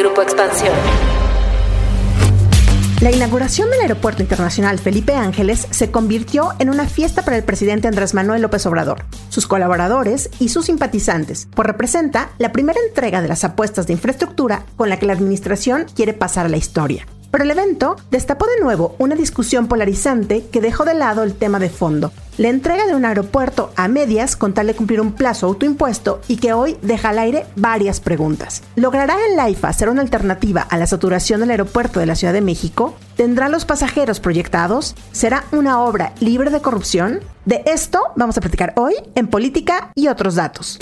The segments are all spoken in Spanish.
Grupo Expansión. La inauguración del Aeropuerto Internacional Felipe Ángeles se convirtió en una fiesta para el presidente Andrés Manuel López Obrador, sus colaboradores y sus simpatizantes, pues representa la primera entrega de las apuestas de infraestructura con la que la administración quiere pasar a la historia. Pero el evento destapó de nuevo una discusión polarizante que dejó de lado el tema de fondo, la entrega de un aeropuerto a medias con tal de cumplir un plazo autoimpuesto y que hoy deja al aire varias preguntas. ¿Logrará el AIFA ser una alternativa a la saturación del aeropuerto de la Ciudad de México? ¿Tendrá los pasajeros proyectados? ¿Será una obra libre de corrupción? De esto vamos a platicar hoy en Política y otros datos.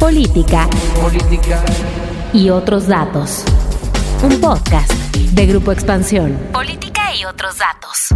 Política. Política. Y otros datos. Un podcast de Grupo Expansión. Política y otros datos.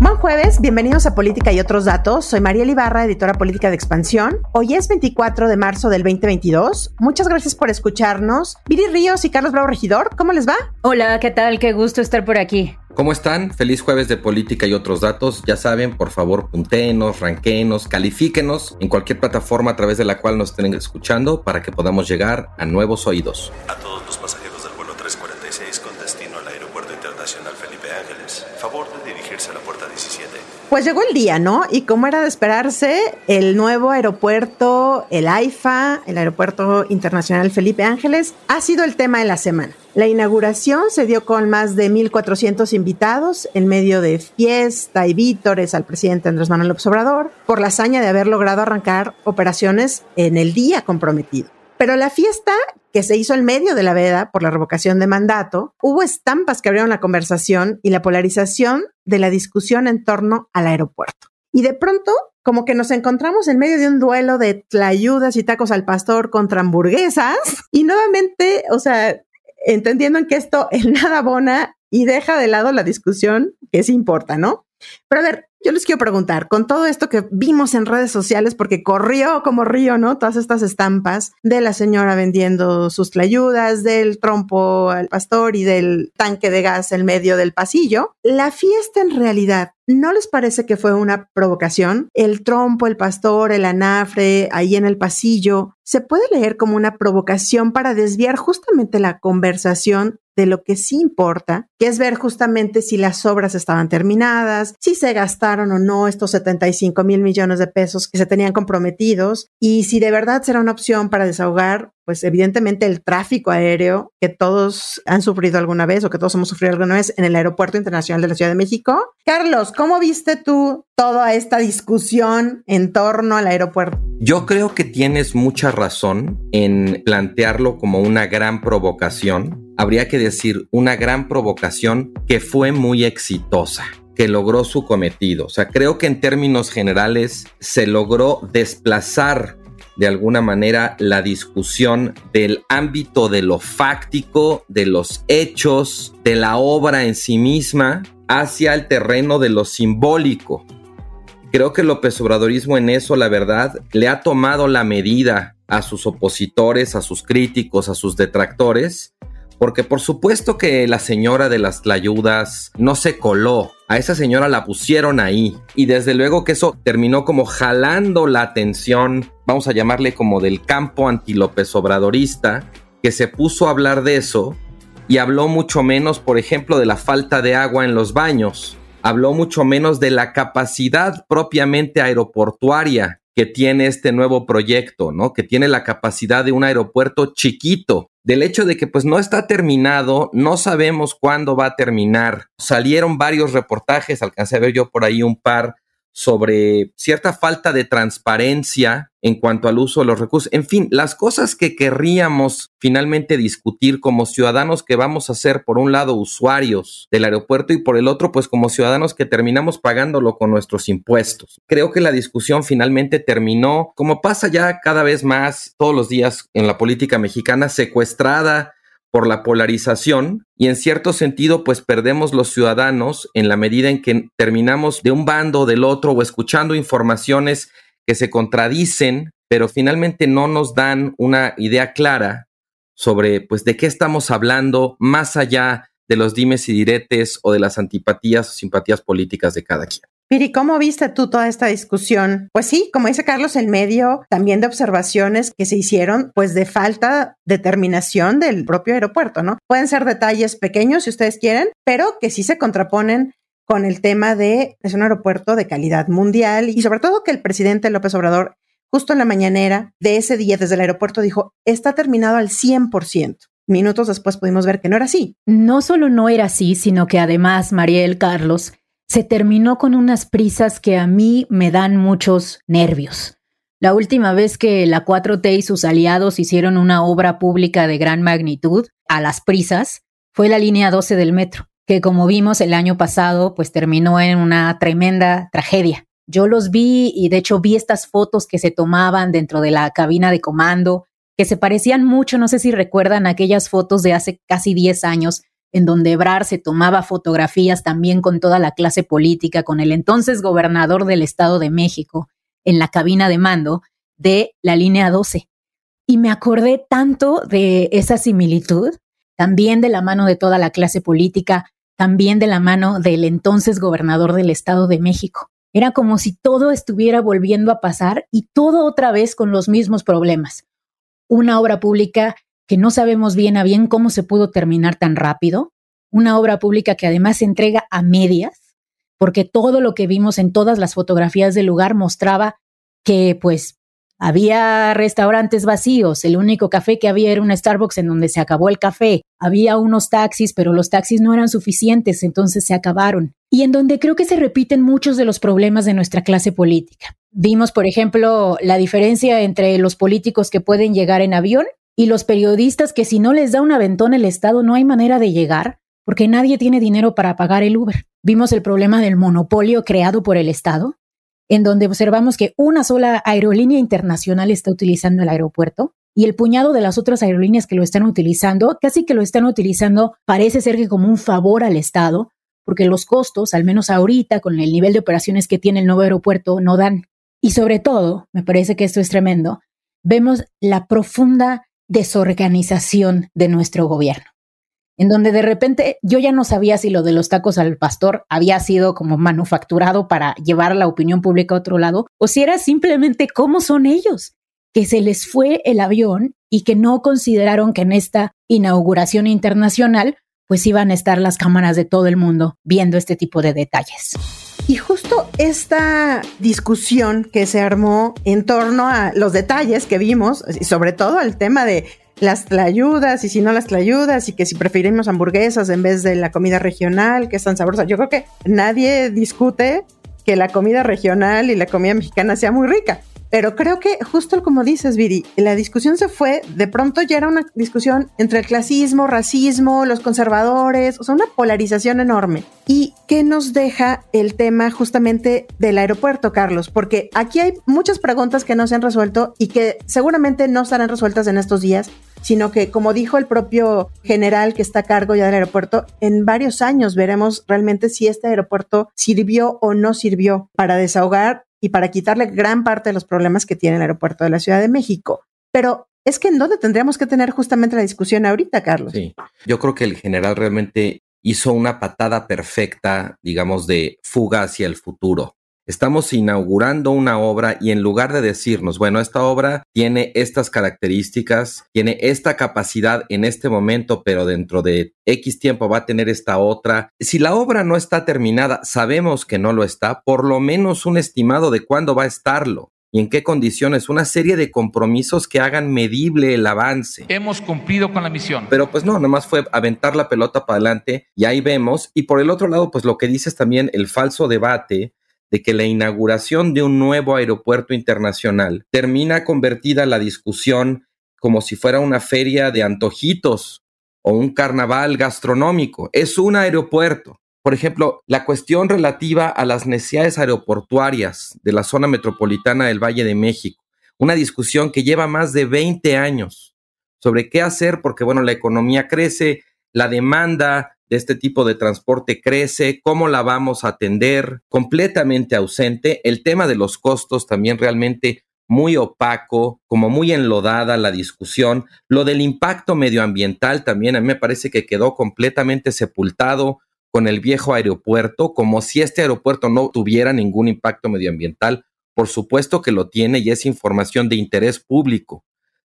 Buen jueves, bienvenidos a Política y otros datos. Soy María Ibarra, editora política de Expansión. Hoy es 24 de marzo del 2022. Muchas gracias por escucharnos. Viri Ríos y Carlos Bravo Regidor, ¿cómo les va? Hola, ¿qué tal? Qué gusto estar por aquí. ¿Cómo están? Feliz jueves de política y otros datos. Ya saben, por favor, puntenos, ranquenos, califíquenos en cualquier plataforma a través de la cual nos estén escuchando para que podamos llegar a nuevos oídos. A todos los pasajeros del vuelo 346 con destino al Aeropuerto Internacional Felipe Ángeles, favor de dirigirse a la puerta 17. Pues llegó el día, ¿no? Y como era de esperarse, el nuevo aeropuerto, el AIFA, el Aeropuerto Internacional Felipe Ángeles, ha sido el tema de la semana. La inauguración se dio con más de 1.400 invitados en medio de fiesta y vítores al presidente Andrés Manuel López Obrador por la hazaña de haber logrado arrancar operaciones en el día comprometido. Pero la fiesta que se hizo en medio de la veda por la revocación de mandato, hubo estampas que abrieron la conversación y la polarización de la discusión en torno al aeropuerto. Y de pronto, como que nos encontramos en medio de un duelo de tlayudas y tacos al pastor contra hamburguesas. Y nuevamente, o sea, entendiendo en que esto en nada abona y deja de lado la discusión que sí importa, ¿no? Pero a ver, yo les quiero preguntar, con todo esto que vimos en redes sociales, porque corrió como río, ¿no? Todas estas estampas de la señora vendiendo sus tlayudas, del trompo al pastor y del tanque de gas en medio del pasillo, la fiesta en realidad ¿No les parece que fue una provocación? El trompo, el pastor, el anafre, ahí en el pasillo, se puede leer como una provocación para desviar justamente la conversación de lo que sí importa, que es ver justamente si las obras estaban terminadas, si se gastaron o no estos 75 mil millones de pesos que se tenían comprometidos y si de verdad será una opción para desahogar pues evidentemente el tráfico aéreo que todos han sufrido alguna vez o que todos hemos sufrido alguna vez en el Aeropuerto Internacional de la Ciudad de México. Carlos, ¿cómo viste tú toda esta discusión en torno al aeropuerto? Yo creo que tienes mucha razón en plantearlo como una gran provocación. Habría que decir una gran provocación que fue muy exitosa que logró su cometido. O sea, creo que en términos generales se logró desplazar de alguna manera la discusión del ámbito de lo fáctico, de los hechos, de la obra en sí misma, hacia el terreno de lo simbólico. Creo que López Obradorismo en eso, la verdad, le ha tomado la medida a sus opositores, a sus críticos, a sus detractores, porque por supuesto que la señora de las tlayudas no se coló. A esa señora la pusieron ahí. Y desde luego que eso terminó como jalando la atención, vamos a llamarle como del campo anti-López Obradorista, que se puso a hablar de eso y habló mucho menos, por ejemplo, de la falta de agua en los baños. Habló mucho menos de la capacidad propiamente aeroportuaria que tiene este nuevo proyecto, ¿no? Que tiene la capacidad de un aeropuerto chiquito, del hecho de que pues no está terminado, no sabemos cuándo va a terminar. Salieron varios reportajes, alcancé a ver yo por ahí un par sobre cierta falta de transparencia en cuanto al uso de los recursos. En fin, las cosas que querríamos finalmente discutir como ciudadanos que vamos a ser, por un lado, usuarios del aeropuerto y por el otro, pues como ciudadanos que terminamos pagándolo con nuestros impuestos. Creo que la discusión finalmente terminó, como pasa ya cada vez más todos los días en la política mexicana, secuestrada por la polarización y en cierto sentido pues perdemos los ciudadanos en la medida en que terminamos de un bando o del otro o escuchando informaciones que se contradicen, pero finalmente no nos dan una idea clara sobre pues de qué estamos hablando más allá de los dimes y diretes o de las antipatías o simpatías políticas de cada quien. Piri, ¿cómo viste tú toda esta discusión? Pues sí, como dice Carlos, en medio también de observaciones que se hicieron, pues de falta de terminación del propio aeropuerto, ¿no? Pueden ser detalles pequeños si ustedes quieren, pero que sí se contraponen con el tema de es un aeropuerto de calidad mundial y sobre todo que el presidente López Obrador justo en la mañanera de ese día desde el aeropuerto dijo, está terminado al 100%. Minutos después pudimos ver que no era así. No solo no era así, sino que además, Mariel Carlos, se terminó con unas prisas que a mí me dan muchos nervios. La última vez que la 4T y sus aliados hicieron una obra pública de gran magnitud, a las prisas, fue la línea 12 del metro, que como vimos el año pasado, pues terminó en una tremenda tragedia. Yo los vi y de hecho vi estas fotos que se tomaban dentro de la cabina de comando, que se parecían mucho, no sé si recuerdan aquellas fotos de hace casi 10 años, en donde Ebrar se tomaba fotografías también con toda la clase política, con el entonces gobernador del Estado de México en la cabina de mando de la línea 12. Y me acordé tanto de esa similitud, también de la mano de toda la clase política, también de la mano del entonces gobernador del Estado de México. Era como si todo estuviera volviendo a pasar y todo otra vez con los mismos problemas. Una obra pública que no sabemos bien a bien cómo se pudo terminar tan rápido, una obra pública que además se entrega a medias, porque todo lo que vimos en todas las fotografías del lugar mostraba que pues había restaurantes vacíos, el único café que había era un Starbucks en donde se acabó el café, había unos taxis, pero los taxis no eran suficientes, entonces se acabaron. Y en donde creo que se repiten muchos de los problemas de nuestra clase política. Vimos, por ejemplo, la diferencia entre los políticos que pueden llegar en avión y los periodistas que si no les da un aventón el Estado no hay manera de llegar porque nadie tiene dinero para pagar el Uber. Vimos el problema del monopolio creado por el Estado, en donde observamos que una sola aerolínea internacional está utilizando el aeropuerto y el puñado de las otras aerolíneas que lo están utilizando, casi que lo están utilizando, parece ser que como un favor al Estado, porque los costos, al menos ahorita, con el nivel de operaciones que tiene el nuevo aeropuerto, no dan. Y sobre todo, me parece que esto es tremendo, vemos la profunda desorganización de nuestro gobierno, en donde de repente yo ya no sabía si lo de los tacos al pastor había sido como manufacturado para llevar la opinión pública a otro lado, o si era simplemente cómo son ellos, que se les fue el avión y que no consideraron que en esta inauguración internacional pues iban a estar las cámaras de todo el mundo viendo este tipo de detalles. Y justo esta discusión que se armó en torno a los detalles que vimos, y sobre todo el tema de las tlayudas y si no las tlayudas y que si preferimos hamburguesas en vez de la comida regional, que es tan sabrosa. Yo creo que nadie discute que la comida regional y la comida mexicana sea muy rica. Pero creo que justo como dices, Viri, la discusión se fue, de pronto ya era una discusión entre el clasismo, racismo, los conservadores, o sea, una polarización enorme. ¿Y qué nos deja el tema justamente del aeropuerto, Carlos? Porque aquí hay muchas preguntas que no se han resuelto y que seguramente no estarán resueltas en estos días, sino que, como dijo el propio general que está a cargo ya del aeropuerto, en varios años veremos realmente si este aeropuerto sirvió o no sirvió para desahogar y para quitarle gran parte de los problemas que tiene el aeropuerto de la Ciudad de México. Pero es que en dónde tendríamos que tener justamente la discusión ahorita, Carlos. Sí, yo creo que el general realmente hizo una patada perfecta, digamos, de fuga hacia el futuro. Estamos inaugurando una obra y en lugar de decirnos, bueno, esta obra tiene estas características, tiene esta capacidad en este momento, pero dentro de X tiempo va a tener esta otra. Si la obra no está terminada, sabemos que no lo está, por lo menos un estimado de cuándo va a estarlo y en qué condiciones, una serie de compromisos que hagan medible el avance. Hemos cumplido con la misión. Pero pues no, nada más fue aventar la pelota para adelante y ahí vemos. Y por el otro lado, pues lo que dices también, el falso debate de que la inauguración de un nuevo aeropuerto internacional termina convertida la discusión como si fuera una feria de antojitos o un carnaval gastronómico. Es un aeropuerto. Por ejemplo, la cuestión relativa a las necesidades aeroportuarias de la zona metropolitana del Valle de México. Una discusión que lleva más de 20 años sobre qué hacer porque, bueno, la economía crece, la demanda de este tipo de transporte crece, cómo la vamos a atender, completamente ausente. El tema de los costos también realmente muy opaco, como muy enlodada la discusión. Lo del impacto medioambiental también a mí me parece que quedó completamente sepultado con el viejo aeropuerto, como si este aeropuerto no tuviera ningún impacto medioambiental. Por supuesto que lo tiene y es información de interés público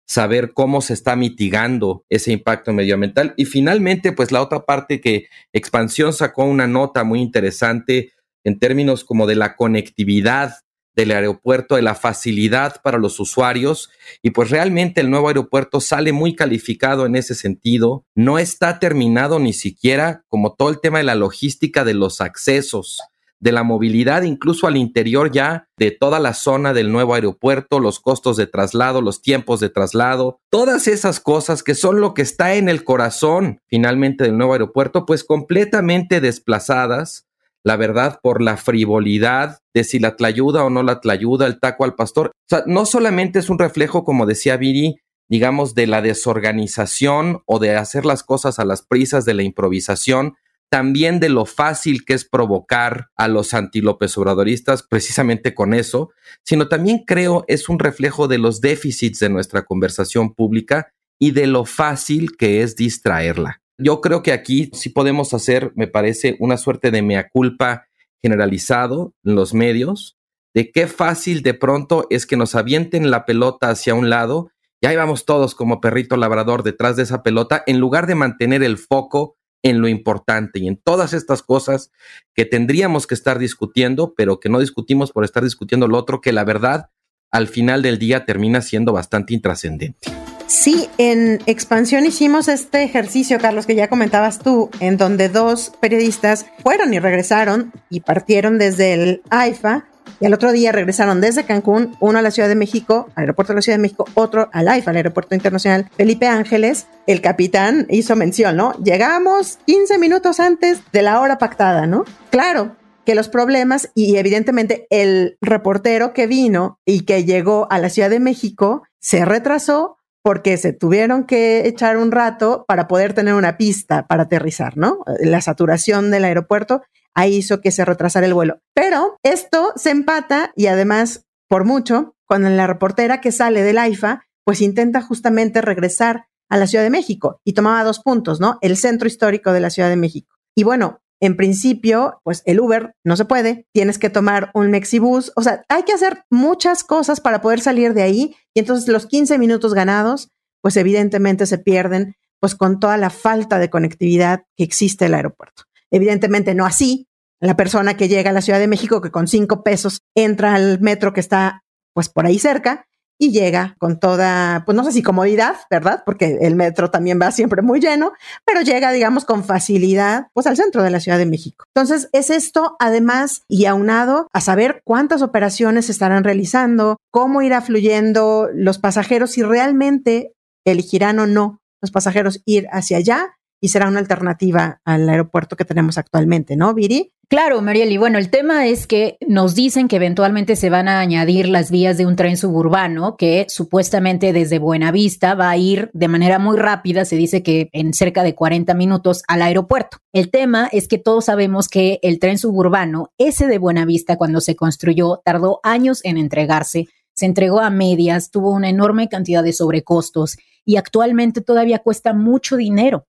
saber cómo se está mitigando ese impacto medioambiental. Y finalmente, pues la otra parte que Expansión sacó una nota muy interesante en términos como de la conectividad del aeropuerto, de la facilidad para los usuarios. Y pues realmente el nuevo aeropuerto sale muy calificado en ese sentido. No está terminado ni siquiera como todo el tema de la logística de los accesos de la movilidad incluso al interior ya de toda la zona del nuevo aeropuerto, los costos de traslado, los tiempos de traslado, todas esas cosas que son lo que está en el corazón finalmente del nuevo aeropuerto, pues completamente desplazadas, la verdad, por la frivolidad de si la tlayuda o no la tlayuda, el taco al pastor. O sea, no solamente es un reflejo, como decía Viri, digamos, de la desorganización o de hacer las cosas a las prisas de la improvisación, también de lo fácil que es provocar a los anti-López Obradoristas precisamente con eso, sino también creo es un reflejo de los déficits de nuestra conversación pública y de lo fácil que es distraerla. Yo creo que aquí sí podemos hacer, me parece, una suerte de mea culpa generalizado en los medios, de qué fácil de pronto es que nos avienten la pelota hacia un lado y ahí vamos todos como perrito labrador detrás de esa pelota, en lugar de mantener el foco en lo importante y en todas estas cosas que tendríamos que estar discutiendo, pero que no discutimos por estar discutiendo lo otro, que la verdad al final del día termina siendo bastante intrascendente. Sí, en expansión hicimos este ejercicio, Carlos, que ya comentabas tú, en donde dos periodistas fueron y regresaron y partieron desde el AIFA y al otro día regresaron desde Cancún, uno a la Ciudad de México, al aeropuerto de la Ciudad de México, otro al AIFA, al aeropuerto internacional Felipe Ángeles. El capitán hizo mención, ¿no? Llegamos 15 minutos antes de la hora pactada, ¿no? Claro, que los problemas y evidentemente el reportero que vino y que llegó a la Ciudad de México se retrasó porque se tuvieron que echar un rato para poder tener una pista para aterrizar, ¿no? La saturación del aeropuerto ahí hizo que se retrasara el vuelo. Pero esto se empata y además, por mucho, cuando la reportera que sale del AIFA, pues intenta justamente regresar a la Ciudad de México y tomaba dos puntos, ¿no? El centro histórico de la Ciudad de México. Y bueno, en principio, pues el Uber no se puede, tienes que tomar un Mexibus, o sea, hay que hacer muchas cosas para poder salir de ahí y entonces los 15 minutos ganados, pues evidentemente se pierden, pues con toda la falta de conectividad que existe el aeropuerto. Evidentemente no así. La persona que llega a la Ciudad de México que con cinco pesos entra al metro que está pues por ahí cerca y llega con toda, pues no sé si comodidad, ¿verdad? Porque el metro también va siempre muy lleno, pero llega, digamos, con facilidad, pues al centro de la Ciudad de México. Entonces, es esto, además, y aunado a saber cuántas operaciones se estarán realizando, cómo irá fluyendo los pasajeros, si realmente elegirán o no los pasajeros ir hacia allá y será una alternativa al aeropuerto que tenemos actualmente, ¿no, Viri? Claro, Mariel. Y bueno, el tema es que nos dicen que eventualmente se van a añadir las vías de un tren suburbano que supuestamente desde Buenavista va a ir de manera muy rápida, se dice que en cerca de 40 minutos al aeropuerto. El tema es que todos sabemos que el tren suburbano, ese de Buenavista cuando se construyó, tardó años en entregarse, se entregó a medias, tuvo una enorme cantidad de sobrecostos y actualmente todavía cuesta mucho dinero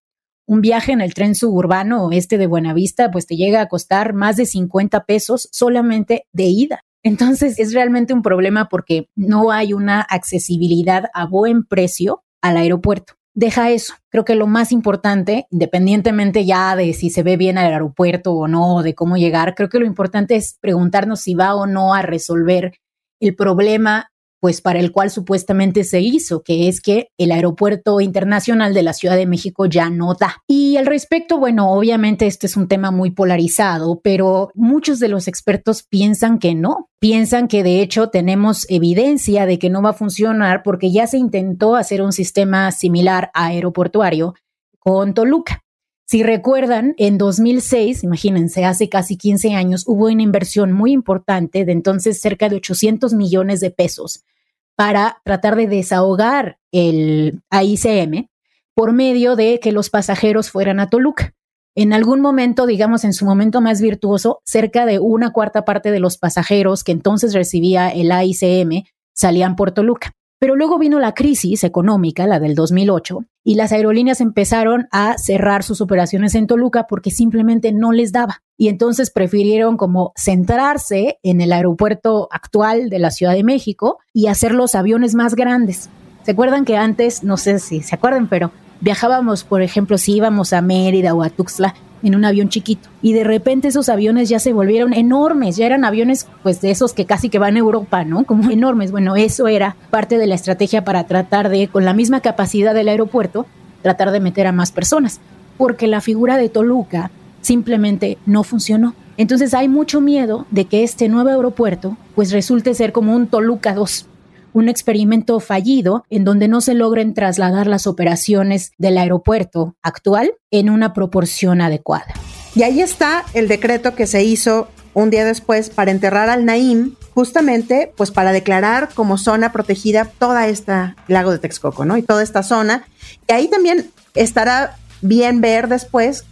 un viaje en el tren suburbano este de Buenavista, pues te llega a costar más de 50 pesos solamente de ida. Entonces es realmente un problema porque no hay una accesibilidad a buen precio al aeropuerto. Deja eso. Creo que lo más importante, independientemente ya de si se ve bien al aeropuerto o no, de cómo llegar, creo que lo importante es preguntarnos si va o no a resolver el problema pues para el cual supuestamente se hizo, que es que el aeropuerto internacional de la Ciudad de México ya no da. Y al respecto, bueno, obviamente este es un tema muy polarizado, pero muchos de los expertos piensan que no, piensan que de hecho tenemos evidencia de que no va a funcionar porque ya se intentó hacer un sistema similar aeroportuario con Toluca. Si recuerdan, en 2006, imagínense, hace casi 15 años, hubo una inversión muy importante de entonces cerca de 800 millones de pesos para tratar de desahogar el AICM por medio de que los pasajeros fueran a Toluca. En algún momento, digamos en su momento más virtuoso, cerca de una cuarta parte de los pasajeros que entonces recibía el AICM salían por Toluca. Pero luego vino la crisis económica, la del 2008, y las aerolíneas empezaron a cerrar sus operaciones en Toluca porque simplemente no les daba. Y entonces prefirieron como centrarse en el aeropuerto actual de la Ciudad de México y hacer los aviones más grandes. ¿Se acuerdan que antes, no sé si se acuerdan, pero viajábamos, por ejemplo, si íbamos a Mérida o a Tuxtla, en un avión chiquito. Y de repente esos aviones ya se volvieron enormes, ya eran aviones pues de esos que casi que van a Europa, ¿no? Como enormes. Bueno, eso era parte de la estrategia para tratar de, con la misma capacidad del aeropuerto, tratar de meter a más personas. Porque la figura de Toluca simplemente no funcionó. Entonces hay mucho miedo de que este nuevo aeropuerto pues resulte ser como un Toluca 2, un experimento fallido en donde no se logren trasladar las operaciones del aeropuerto actual en una proporción adecuada. Y ahí está el decreto que se hizo un día después para enterrar al Naim, justamente pues para declarar como zona protegida toda esta lago de Texcoco, ¿no? Y toda esta zona. Y ahí también estará bien ver después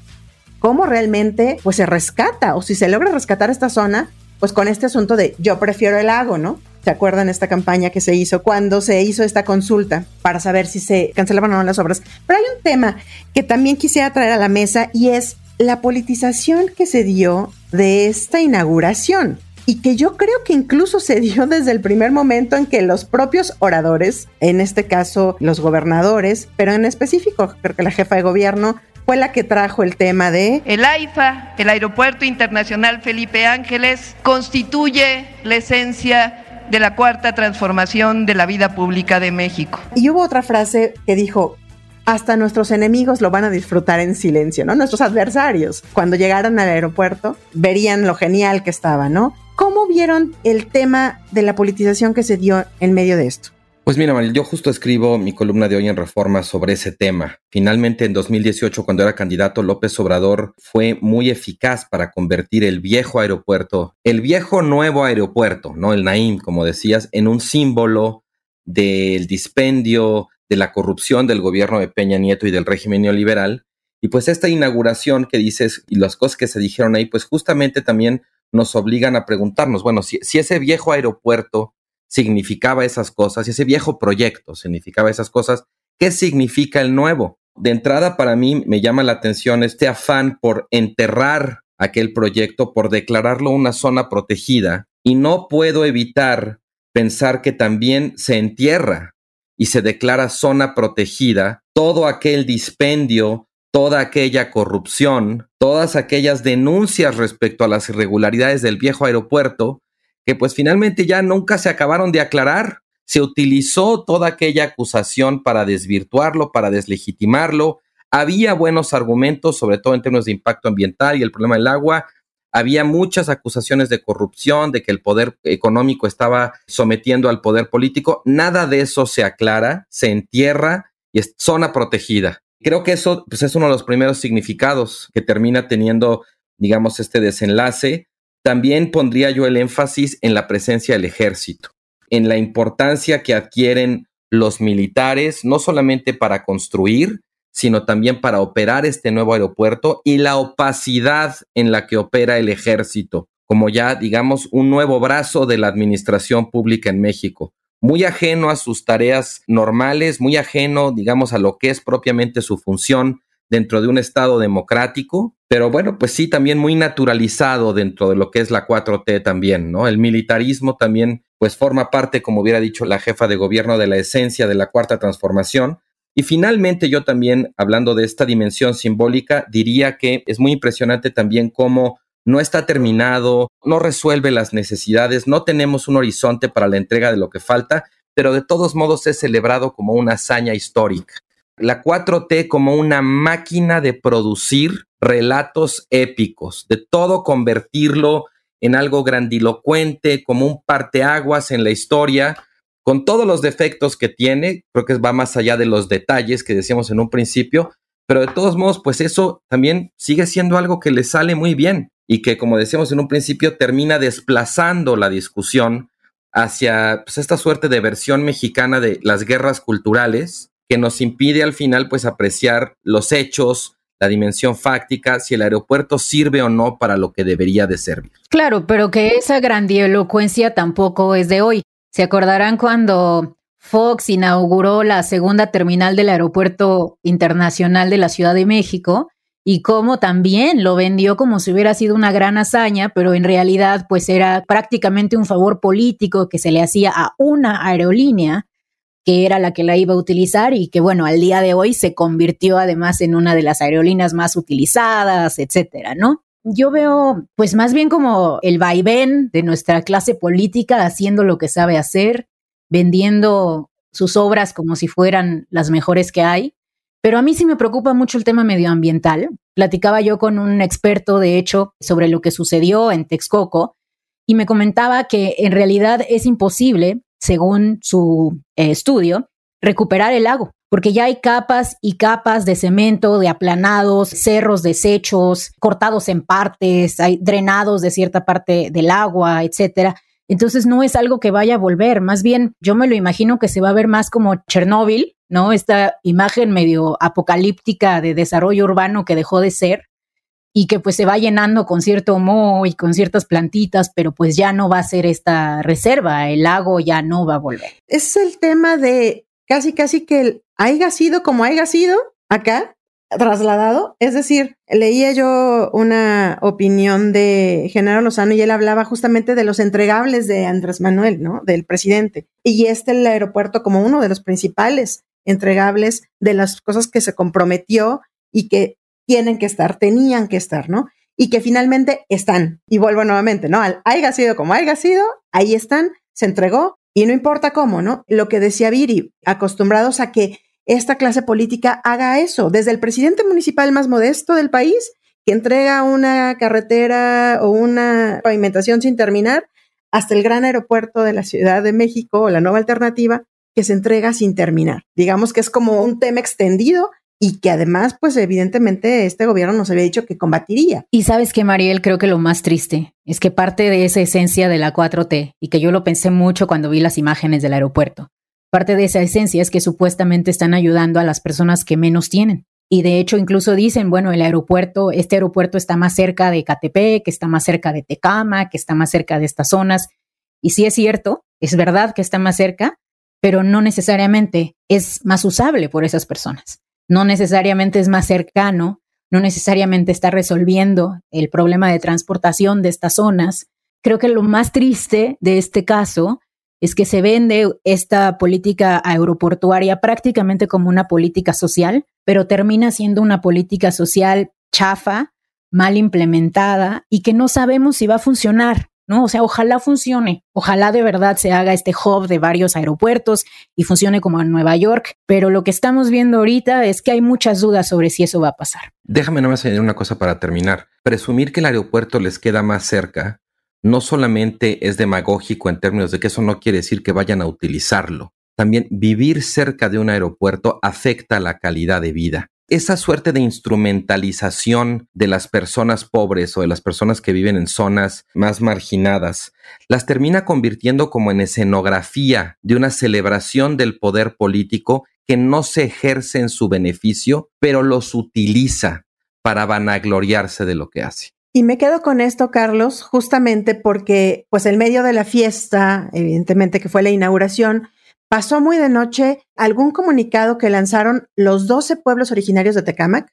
cómo realmente pues se rescata o si se logra rescatar esta zona, pues con este asunto de yo prefiero el lago, ¿no? ¿Se acuerdan esta campaña que se hizo cuando se hizo esta consulta para saber si se cancelaban o no las obras? Pero hay un tema que también quisiera traer a la mesa y es la politización que se dio de esta inauguración y que yo creo que incluso se dio desde el primer momento en que los propios oradores, en este caso los gobernadores, pero en específico creo que la jefa de gobierno fue la que trajo el tema de... El AIFA, el Aeropuerto Internacional Felipe Ángeles, constituye la esencia de la cuarta transformación de la vida pública de México. Y hubo otra frase que dijo, hasta nuestros enemigos lo van a disfrutar en silencio, ¿no? Nuestros adversarios, cuando llegaran al aeropuerto, verían lo genial que estaba, ¿no? ¿Cómo vieron el tema de la politización que se dio en medio de esto? Pues mira, Maril, yo justo escribo mi columna de hoy en Reforma sobre ese tema. Finalmente, en 2018, cuando era candidato, López Obrador fue muy eficaz para convertir el viejo aeropuerto, el viejo nuevo aeropuerto, ¿no? El Naim, como decías, en un símbolo del dispendio, de la corrupción del gobierno de Peña Nieto y del régimen neoliberal. Y pues esta inauguración que dices y las cosas que se dijeron ahí, pues justamente también nos obligan a preguntarnos, bueno, si, si ese viejo aeropuerto significaba esas cosas, y ese viejo proyecto significaba esas cosas, ¿qué significa el nuevo? De entrada, para mí me llama la atención este afán por enterrar aquel proyecto, por declararlo una zona protegida, y no puedo evitar pensar que también se entierra y se declara zona protegida todo aquel dispendio, toda aquella corrupción, todas aquellas denuncias respecto a las irregularidades del viejo aeropuerto que pues finalmente ya nunca se acabaron de aclarar. Se utilizó toda aquella acusación para desvirtuarlo, para deslegitimarlo. Había buenos argumentos, sobre todo en términos de impacto ambiental y el problema del agua. Había muchas acusaciones de corrupción, de que el poder económico estaba sometiendo al poder político. Nada de eso se aclara, se entierra y es zona protegida. Creo que eso pues, es uno de los primeros significados que termina teniendo, digamos, este desenlace también pondría yo el énfasis en la presencia del ejército, en la importancia que adquieren los militares, no solamente para construir, sino también para operar este nuevo aeropuerto y la opacidad en la que opera el ejército, como ya digamos un nuevo brazo de la administración pública en México, muy ajeno a sus tareas normales, muy ajeno, digamos, a lo que es propiamente su función dentro de un Estado democrático, pero bueno, pues sí, también muy naturalizado dentro de lo que es la 4T también, ¿no? El militarismo también, pues forma parte, como hubiera dicho la jefa de gobierno, de la esencia de la cuarta transformación. Y finalmente yo también, hablando de esta dimensión simbólica, diría que es muy impresionante también cómo no está terminado, no resuelve las necesidades, no tenemos un horizonte para la entrega de lo que falta, pero de todos modos es celebrado como una hazaña histórica la 4T como una máquina de producir relatos épicos, de todo convertirlo en algo grandilocuente, como un parteaguas en la historia, con todos los defectos que tiene, creo que va más allá de los detalles que decíamos en un principio, pero de todos modos, pues eso también sigue siendo algo que le sale muy bien y que, como decíamos en un principio, termina desplazando la discusión hacia pues, esta suerte de versión mexicana de las guerras culturales, que nos impide al final pues apreciar los hechos, la dimensión fáctica, si el aeropuerto sirve o no para lo que debería de servir. Claro, pero que esa grandielocuencia tampoco es de hoy. Se acordarán cuando Fox inauguró la segunda terminal del Aeropuerto Internacional de la Ciudad de México y cómo también lo vendió como si hubiera sido una gran hazaña, pero en realidad pues era prácticamente un favor político que se le hacía a una aerolínea que era la que la iba a utilizar y que bueno, al día de hoy se convirtió además en una de las aerolíneas más utilizadas, etcétera, ¿no? Yo veo pues más bien como el vaivén de nuestra clase política haciendo lo que sabe hacer, vendiendo sus obras como si fueran las mejores que hay. Pero a mí sí me preocupa mucho el tema medioambiental. Platicaba yo con un experto, de hecho, sobre lo que sucedió en Texcoco y me comentaba que en realidad es imposible, según su eh, estudio, recuperar el lago, porque ya hay capas y capas de cemento, de aplanados, cerros desechos, cortados en partes, hay drenados de cierta parte del agua, etcétera. Entonces no es algo que vaya a volver, más bien yo me lo imagino que se va a ver más como Chernóbil, ¿no? Esta imagen medio apocalíptica de desarrollo urbano que dejó de ser y que pues se va llenando con cierto moho y con ciertas plantitas, pero pues ya no va a ser esta reserva, el lago ya no va a volver. Es el tema de casi casi que haya sido como haya sido acá, trasladado. Es decir, leía yo una opinión de Genaro Lozano y él hablaba justamente de los entregables de Andrés Manuel, ¿no? Del presidente. Y este el aeropuerto como uno de los principales entregables de las cosas que se comprometió y que tienen que estar, tenían que estar, ¿no? Y que finalmente están. Y vuelvo nuevamente, ¿no? Al haya sido como haya sido, ahí están, se entregó y no importa cómo, ¿no? Lo que decía Viri, acostumbrados a que esta clase política haga eso, desde el presidente municipal más modesto del país, que entrega una carretera o una pavimentación sin terminar, hasta el gran aeropuerto de la Ciudad de México o la nueva alternativa, que se entrega sin terminar. Digamos que es como un tema extendido y que además, pues evidentemente este gobierno nos había dicho que combatiría. Y sabes que, Mariel, creo que lo más triste es que parte de esa esencia de la 4T, y que yo lo pensé mucho cuando vi las imágenes del aeropuerto, Parte de esa esencia es que supuestamente están ayudando a las personas que menos tienen. Y de hecho incluso dicen, bueno, el aeropuerto, este aeropuerto está más cerca de Catepec, que está más cerca de Tecama, que está más cerca de estas zonas. Y sí es cierto, es verdad que está más cerca, pero no necesariamente es más usable por esas personas. No necesariamente es más cercano, no necesariamente está resolviendo el problema de transportación de estas zonas. Creo que lo más triste de este caso es que se vende esta política aeroportuaria prácticamente como una política social, pero termina siendo una política social chafa, mal implementada y que no sabemos si va a funcionar, ¿no? O sea, ojalá funcione, ojalá de verdad se haga este hub de varios aeropuertos y funcione como en Nueva York, pero lo que estamos viendo ahorita es que hay muchas dudas sobre si eso va a pasar. Déjame nomás añadir una cosa para terminar. Presumir que el aeropuerto les queda más cerca no solamente es demagógico en términos de que eso no quiere decir que vayan a utilizarlo, también vivir cerca de un aeropuerto afecta la calidad de vida. Esa suerte de instrumentalización de las personas pobres o de las personas que viven en zonas más marginadas, las termina convirtiendo como en escenografía de una celebración del poder político que no se ejerce en su beneficio, pero los utiliza para vanagloriarse de lo que hace. Y me quedo con esto, Carlos, justamente porque, pues, el medio de la fiesta, evidentemente que fue la inauguración, pasó muy de noche algún comunicado que lanzaron los 12 pueblos originarios de Tecámac,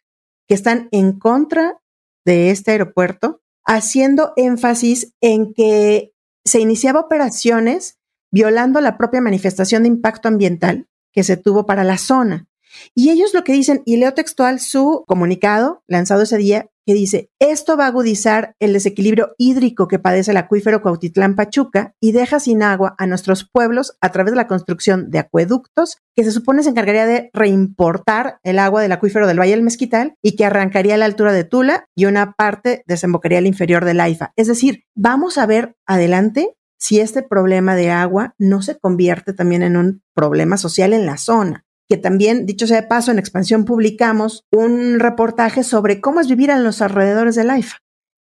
que están en contra de este aeropuerto, haciendo énfasis en que se iniciaba operaciones violando la propia manifestación de impacto ambiental que se tuvo para la zona. Y ellos lo que dicen, y leo textual su comunicado lanzado ese día, que dice, esto va a agudizar el desequilibrio hídrico que padece el acuífero Cuautitlán Pachuca y deja sin agua a nuestros pueblos a través de la construcción de acueductos que se supone se encargaría de reimportar el agua del acuífero del Valle del Mezquital y que arrancaría a la altura de Tula y una parte desembocaría al inferior del AIFA. Es decir, vamos a ver adelante si este problema de agua no se convierte también en un problema social en la zona que también, dicho sea de paso, en expansión publicamos un reportaje sobre cómo es vivir en los alrededores del AIFA.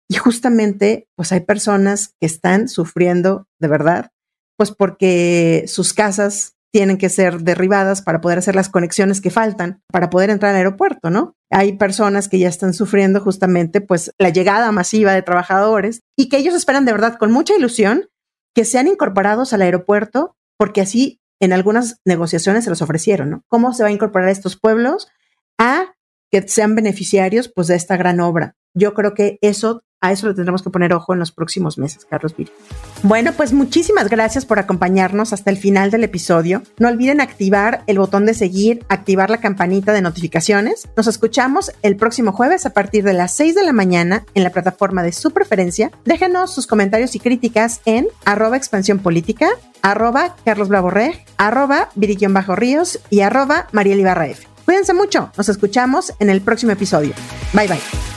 Y justamente, pues hay personas que están sufriendo de verdad, pues porque sus casas tienen que ser derribadas para poder hacer las conexiones que faltan para poder entrar al aeropuerto, ¿no? Hay personas que ya están sufriendo justamente pues la llegada masiva de trabajadores y que ellos esperan de verdad con mucha ilusión que sean incorporados al aeropuerto porque así en algunas negociaciones se los ofrecieron, ¿no? ¿Cómo se va a incorporar a estos pueblos a que sean beneficiarios pues de esta gran obra? Yo creo que eso a eso le tendremos que poner ojo en los próximos meses, Carlos Viri. Bueno, pues muchísimas gracias por acompañarnos hasta el final del episodio. No olviden activar el botón de seguir, activar la campanita de notificaciones. Nos escuchamos el próximo jueves a partir de las 6 de la mañana en la plataforma de su preferencia. Déjenos sus comentarios y críticas en arroba expansión política, arroba arroba Bajo Ríos y arroba Mariel Cuídense mucho, nos escuchamos en el próximo episodio. Bye bye.